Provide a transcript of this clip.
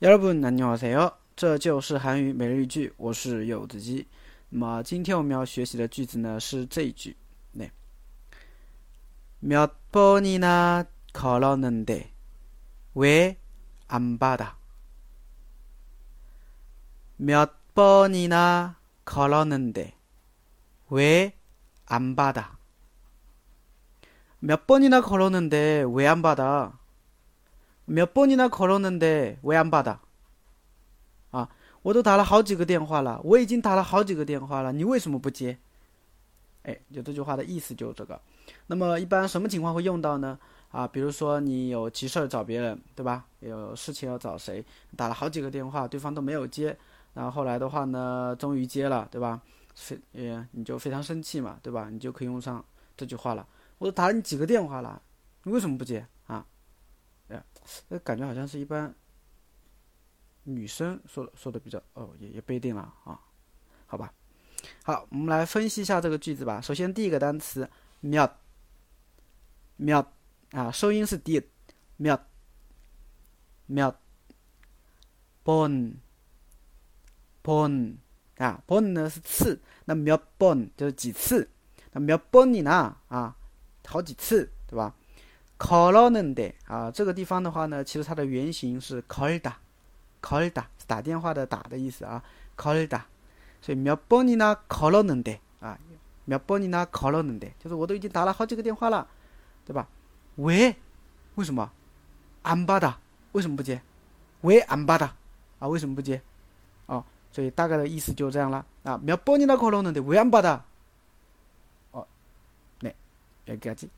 여러분안녕하세요，这就是韩语每日一句，我是柚子鸡。那么今天我们要学习的句子呢是这一句，네몇번이나걸었는데왜안받아몇번이나걸었는데왜안받아몇번이나걸었는데왜안받아 몇번이나걸었는데왜안받아啊，我都打了好几个电话了，我已经打了好几个电话了，你为什么不接？哎，就这句话的意思就是这个。那么一般什么情况会用到呢？啊，比如说你有急事儿找别人，对吧？有事情要找谁？打了好几个电话，对方都没有接，然后后来的话呢，终于接了，对吧？非呃，你就非常生气嘛，对吧？你就可以用上这句话了。我都打了你几个电话了，你为什么不接 那，感觉好像是一般女生说的说的比较哦，也也不一定了啊，好吧。好，我们来分析一下这个句子吧。首先，第一个单词 m o t m t 啊，收音是 d m o t m t b o n b o n 啊 b o n 呢是次，那 m o t b o n 就是几次，那 m o t b o n 呢啊，好几次，对吧？colon데 啊，这个地方的话呢，其实它的原型是 colda，colda 是打电话的打的意思啊，colda，所以몇번이나 colon데 啊，몇번이나 colon데就是我都已经打了好几个电话了，对吧？喂，为什么？安巴达为什么不接？喂，安巴达啊，为什么不接？哦，所以大概的意思就这样了啊，몇번이나 colon데喂，安巴达。哦，那여기까 지。